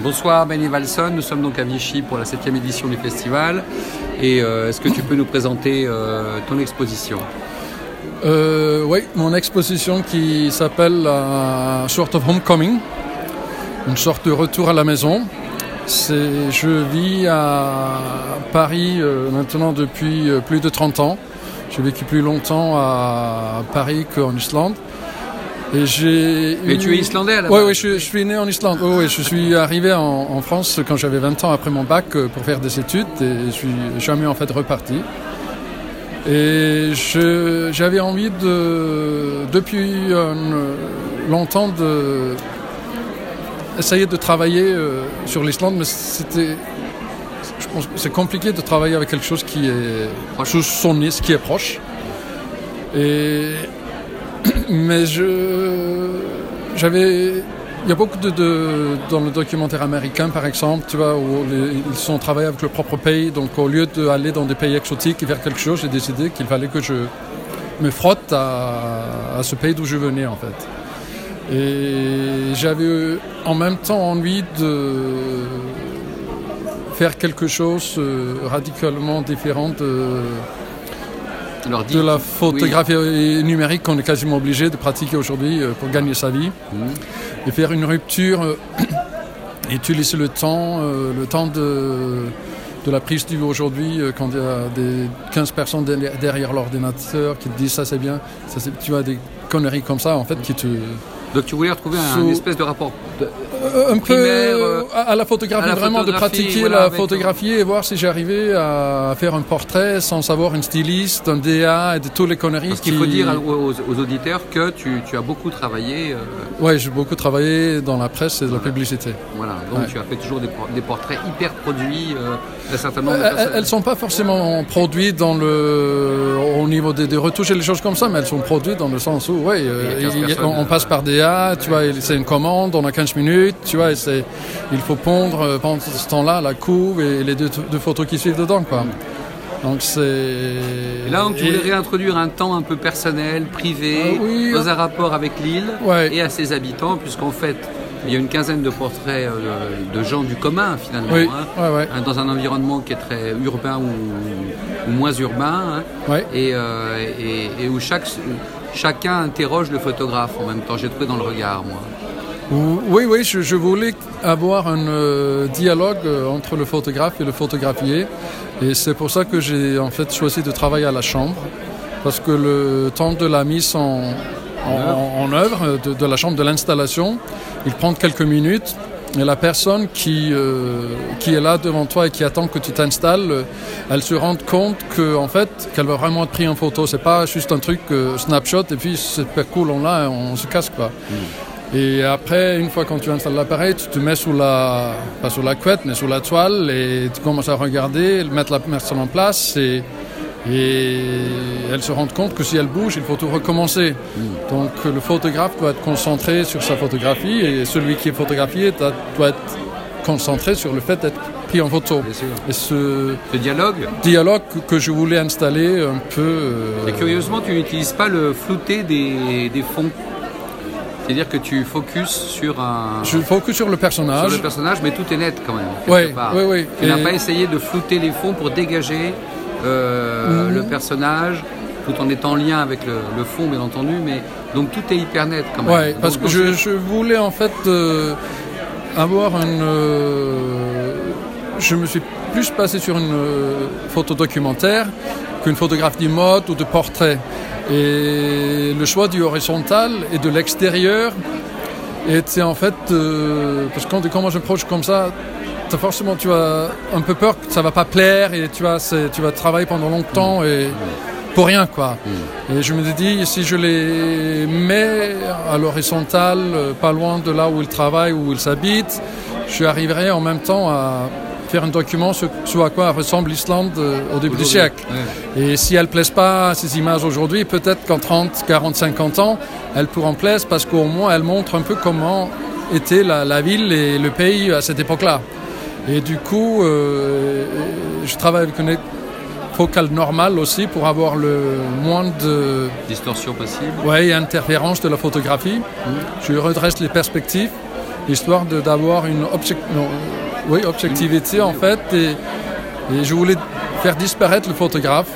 Bonsoir Benny Valson, nous sommes donc à Vichy pour la septième édition du festival. Et euh, est-ce que tu peux nous présenter euh, ton exposition? Euh, oui, mon exposition qui s'appelle Sort of Homecoming, une sorte de retour à la maison. Je vis à Paris maintenant depuis plus de 30 ans. J'ai vécu plus longtemps à Paris qu'en Islande. Et j'ai Mais eu- tu es islandais à la Oui, je, je suis né en Islande. Oui, oui, je suis arrivé en, en France quand j'avais 20 ans après mon bac euh, pour faire des études et je suis jamais en fait reparti. Et j'avais envie de, depuis euh, longtemps de essayer de travailler euh, sur l'Islande, mais c'était, je pense que c'est compliqué de travailler avec quelque chose qui est Proche. sous son nez, qui est proche. Et mais je j'avais il y a beaucoup de, dans le documentaire américain par exemple tu vois où ils sont travaillés avec le propre pays. Donc au lieu d'aller dans des pays exotiques et faire quelque chose j'ai décidé qu'il fallait que je me frotte à, à ce pays d'où je venais en fait. Et j'avais en même temps envie de faire quelque chose euh, radicalement différent de, De la photographie numérique qu'on est quasiment obligé de pratiquer aujourd'hui euh, pour gagner sa vie Mhm. et faire une rupture euh, et utiliser le temps, euh, le temps de, de la prise du vue aujourd'hui euh, quand il y a des 15 personnes derrière, l'ordinateur qui te disent ça c'est bien, ça, c'est- tu as des conneries comme ça en fait qui te... Donc tu voulais retrouver un Sous- espèce de rapport. de- Euh, un peu Primaire, euh, à, la photographie, à la vraiment de pratiquer voilà, la avec- photographie et voir si j'arrivais à faire un portrait sans savoir une styliste, un DA et de tous les conneries Parce qu'il qui- faut dire aux, aux auditeurs que tu, tu as beaucoup travaillé. euh, Ouais, j'ai beaucoup travaillé dans la presse et de la publicité. voilà. Donc Ouais. tu as fait toujours des, por- des portraits hyper produits euh, d'un certain nombre de Elles, elles sont pas forcément produites dans le, au niveau des, des retouches et des choses comme ça, mais elles sont produites dans le sens où, ouais, euh, Il y a 15 il y a- personnes, on, on passe par DA, tu vois, et c'est une commande, on a 15 minutes, tu vois, et c'est, il faut pondre euh, pendant ce temps-là la couve et les deux, deux photos qui suivent dedans, quoi. Donc c'est. Et là, donc, tu et- voulais réintroduire un temps un peu personnel, privé, Ah oui, dans hein. un rapport avec l'île Ouais. et à ses habitants, puisqu'en fait, il y a une quinzaine de portraits euh, de gens du commun, finalement, Oui, hein, ouais, ouais. dans un environnement qui est très urbain ou, ou moins urbain, hein, Ouais. et, euh, et- et où chaque, chacun interroge le photographe en même temps. J'ai trouvé dans le regard, moi. Oui, oui, je, je voulais avoir un euh, dialogue euh, entre le photographe et le photographié. Et c'est pour ça que j'ai en fait choisi de travailler à la chambre. Parce que le temps de la mise en, en, en œuvre, de, de la chambre, de l'installation, il prend quelques minutes. Et la personne qui, euh, qui est là devant toi et qui attend que tu t'installes, euh, elle se rend compte que, en fait, qu'elle va vraiment être prise en photo. C'est pas juste un truc euh, snapshot et puis c'est super cool, on l'a, on se casse quoi. Et après, une fois quand tu installes l'appareil, tu te mets sous la, pas sous la couette, mais sous la toile et tu commences à regarder, mettre la personne en place et, et elle se rend compte que si elle bouge, il faut tout recommencer. Donc le photographe doit être concentré sur sa photographie et celui qui est photographié doit être concentré sur le fait d'être pris en photo. Et ce Ce dialogue, dialogue que je voulais installer un peu... euh, et curieusement, tu n'utilises pas le flouté des, des fonds. C'est-à-dire que tu focuses sur un... je focus sur le sur personnage. le personnage, mais tout est net quand même. Part. ouais, ouais. Tu n'as pas essayé de flouter les fonds pour dégager euh, Mhm. le personnage, tout en étant en lien avec le, le fond, bien entendu. Mais donc tout est hyper net quand même. Ouais, parce que je, je voulais en fait euh, avoir une. euh, je me suis plus passé sur une photo documentaire qu'une photographie de mode ou de portrait. Et le choix du horizontal et de l'extérieur était en fait. parce que quand tu commences un projet comme ça, forcément tu as un peu peur que ça va pas plaire et tu vas, tu vas travailler pendant longtemps et pour rien quoi. Et je me suis dit, si je les mets à l'horizontale, pas loin de là où ils travaillent, où ils habitent, je arriverai en même temps à faire un document sur, sur à quoi ressemble l'Islande euh, au début du siècle. Et si elles ne plaisent pas, ces images aujourd'hui, peut-être qu'en 30, 40, 50 ans, elles pourront plaire parce qu'au moins elles montrent un peu comment était la, la ville et le pays à cette époque-là. Et du coup, euh, je travaille avec une focale normale aussi pour avoir le moins de Distorsion possible. ouais, interférence de la photographie. Je redresse les perspectives histoire d'avoir une oui, objectivité en fait. Et, et, je voulais faire disparaître le photographe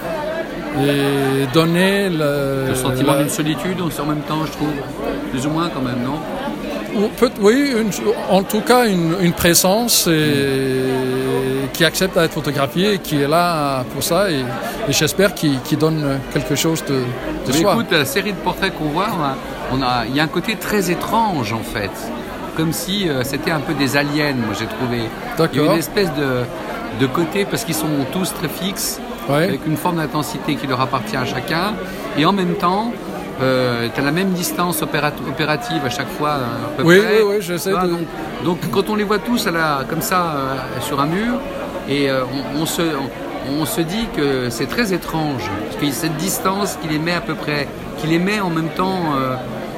et donner le, le sentiment d'une solitude en même temps, je trouve, plus ou moins quand même, non? Oui, en tout cas une, présence qui accepte d'être photographiée et qui est là pour ça et, j'espère qu'il donne quelque chose de, de soi. Écoute, la série de portraits qu'on voit, a, il y a un côté très étrange en fait, comme si euh, c'était un peu des aliens, moi j'ai trouvé. Il y a une espèce de, de côté, parce qu'ils sont tous très fixes, avec une forme d'intensité qui leur appartient à chacun, et en même temps, euh, tu as la même distance opérative à chaque fois. oui, oui, oui, j'essaie de... donc, donc, quand on les voit tous à la, comme ça euh, sur un mur, et euh, on, se, on, se dit que c'est très étrange, parce qu'il y a cette distance qui les met à peu près, qui les met en même temps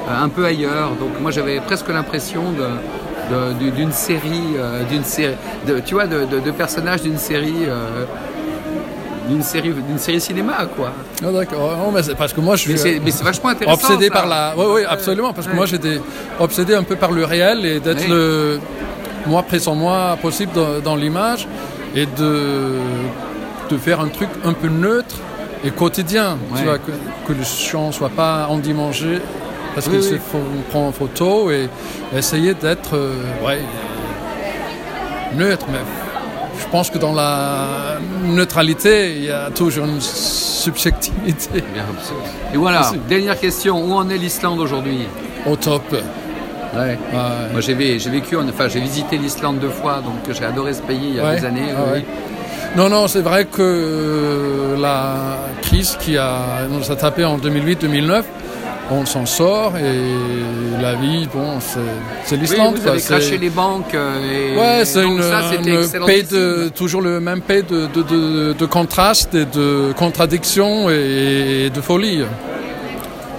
un peu ailleurs. Donc moi j'avais presque l'impression de, d'une série, d'une série, de, tu vois, de, de personnages d'une série d'une série, d'une série cinéma, quoi. Ah, d'accord. mais parce que moi, je suis. Mais c'est vachement intéressant. Obsédé par la. Oui, oui, absolument. Parce que moi, j'étais obsédé un peu par le réel et d'être le moi présent moi possible dans, l'image et de, de faire un truc un peu neutre et quotidien. Tu vois, que, que le champ soit pas endimanché parce qu'il se faut prendre en photo et essayer d'être euh, ouais, neutre. Mais je pense que dans la neutralité, il y a toujours une subjectivité. Et voilà, dernière question, où en est l'Islande aujourd'hui? Au top. Ouais. Moi j'ai vécu, enfin j'ai visité l'Islande deux fois, donc j'ai adoré ce pays il y a des années. Ah non, non, c'est vrai que la crise qui a, nous a tapé en 2008-2009, on s'en sort et la vie, bon, c'est l'Islande. Oui, vous avez craché les banques. Euh, et ouais, c'est une, de, toujours le même paix de, de, de, contraste et de contradiction et, de folie.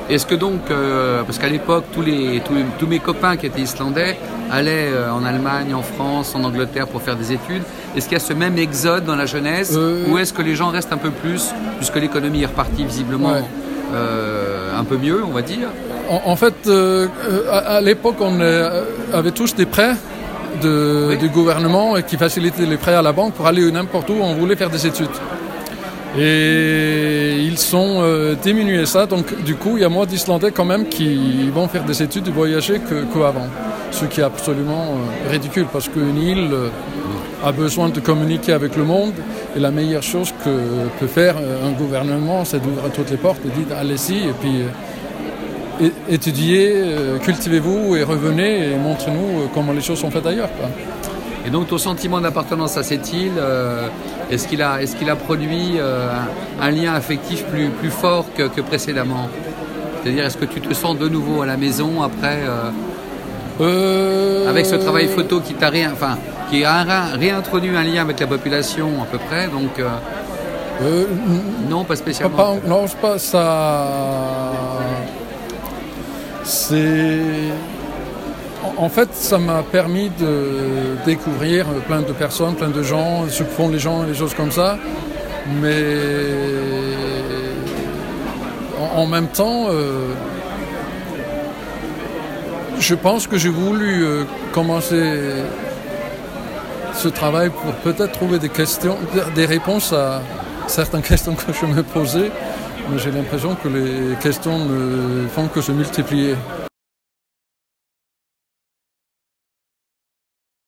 Est-ce que donc, euh, parce qu'à l'époque, tous, les, tous, mes copains qui étaient islandais allaient euh, en Allemagne, en France, en Angleterre pour faire des études, est-ce qu'il y a ce même exode dans la jeunesse ou est-ce que les gens restent un peu plus, puisque l'économie est repartie visiblement un peu mieux, on va dire. En, fait, euh, à, l'époque, on euh, avait tous des prêts du gouvernement qui facilitaient les prêts à la banque pour aller n'importe où. On voulait faire des études. Et ils sont euh, diminués ça, donc du coup, il y a moins d'Islandais quand même qui vont faire des études et voyager qu'avant. Ce qui est absolument ridicule parce qu'une île a besoin de communiquer avec le monde et la meilleure chose que peut faire un gouvernement, c'est d'ouvrir toutes les portes et dire allez-y et puis euh, étudiez, euh, cultivez-vous et revenez et montrez-nous euh, comment les choses sont faites ailleurs. Et donc ton sentiment d'appartenance à cette île, est-ce qu'il a, est a produit un, lien affectif plus, plus fort que, que précédemment? C'est-à-dire est-ce que tu te sens de nouveau à la maison après avec ce travail photo qui t'a rien, enfin, qui a réintroduit un lien avec la population à peu près, donc. Euh, euh, non, pas spécialement. Pas, non, pas ça. C'est. En fait, ça m'a permis de découvrir plein de personnes, plein de gens, ce que font les gens, les choses comme ça. Mais en, même temps, euh, je pense que j'ai voulu commencer ce travail pour peut-être trouver des questions, des réponses à certaines questions que je me posais, mais j'ai l'impression que les questions ne font que se multiplier.